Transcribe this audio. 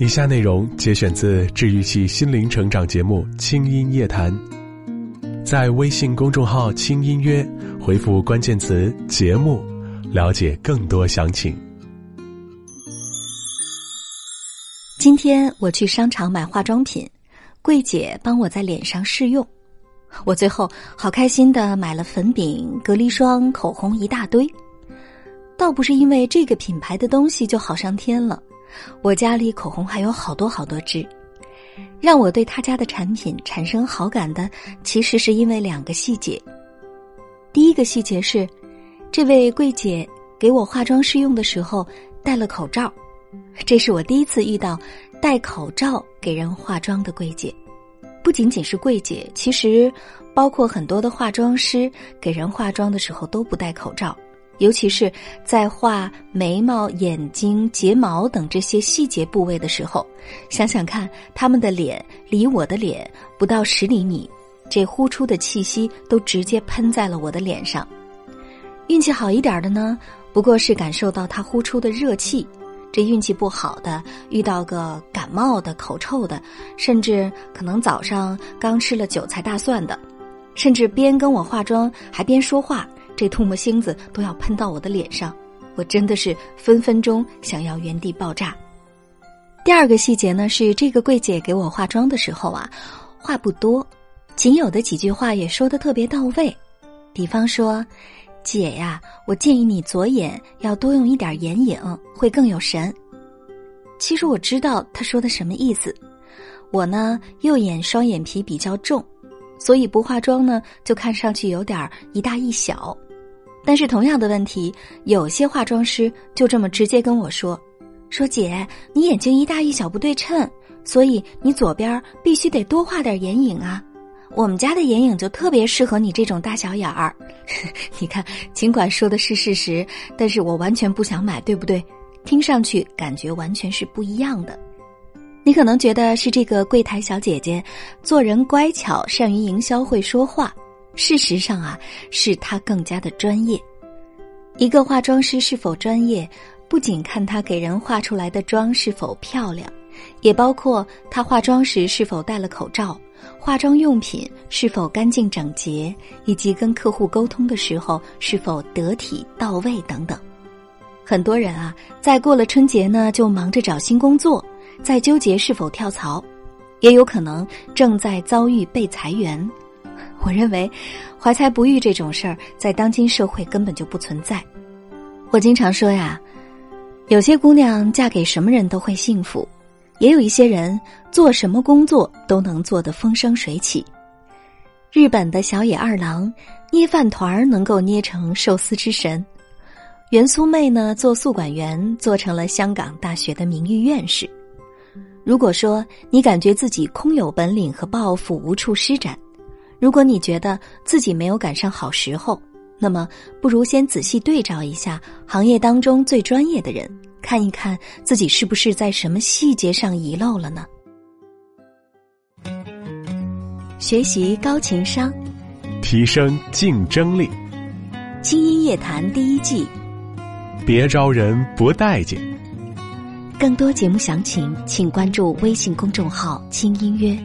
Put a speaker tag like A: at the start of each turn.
A: 以下内容节选自治愈系心灵成长节目《轻音夜谈》，在微信公众号“轻音乐”回复关键词“节目”，了解更多详情。
B: 今天我去商场买化妆品，柜姐帮我在脸上试用，我最后好开心的买了粉饼、隔离霜、口红一大堆。倒不是因为这个品牌的东西就好上天了。我家里口红还有好多好多支，让我对他家的产品产生好感的，其实是因为两个细节。第一个细节是，这位柜姐给我化妆试用的时候戴了口罩，这是我第一次遇到戴口罩给人化妆的柜姐。不仅仅是柜姐，其实包括很多的化妆师给人化妆的时候都不戴口罩。尤其是在画眉毛、眼睛、睫毛等这些细节部位的时候，想想看，他们的脸离我的脸不到十厘米，这呼出的气息都直接喷在了我的脸上。运气好一点的呢，不过是感受到他呼出的热气；这运气不好的，遇到个感冒的、口臭的，甚至可能早上刚吃了韭菜大蒜的，甚至边跟我化妆还边说话。这唾沫星子都要喷到我的脸上，我真的是分分钟想要原地爆炸。第二个细节呢，是这个柜姐给我化妆的时候啊，话不多，仅有的几句话也说的特别到位。比方说：“姐呀，我建议你左眼要多用一点眼影，会更有神。”其实我知道他说的什么意思。我呢，右眼双眼皮比较重，所以不化妆呢，就看上去有点一大一小。但是同样的问题，有些化妆师就这么直接跟我说：“说姐，你眼睛一大一小不对称，所以你左边必须得多画点眼影啊。我们家的眼影就特别适合你这种大小眼儿。”你看，尽管说的是事实，但是我完全不想买，对不对？听上去感觉完全是不一样的。你可能觉得是这个柜台小姐姐做人乖巧，善于营销，会说话。事实上啊，是他更加的专业。一个化妆师是否专业，不仅看他给人化出来的妆是否漂亮，也包括他化妆时是否戴了口罩，化妆用品是否干净整洁，以及跟客户沟通的时候是否得体到位等等。很多人啊，在过了春节呢，就忙着找新工作，在纠结是否跳槽，也有可能正在遭遇被裁员。我认为，怀才不遇这种事儿在当今社会根本就不存在。我经常说呀，有些姑娘嫁给什么人都会幸福，也有一些人做什么工作都能做得风生水起。日本的小野二郎捏饭团儿能够捏成寿司之神，袁苏妹呢做宿管员做成了香港大学的名誉院士。如果说你感觉自己空有本领和抱负无处施展，如果你觉得自己没有赶上好时候，那么不如先仔细对照一下行业当中最专业的人，看一看自己是不是在什么细节上遗漏了呢？学习高情商，
A: 提升竞争力。
B: 轻音夜谈第一季，
A: 别招人不待见。
B: 更多节目详情，请关注微信公众号“轻音乐”。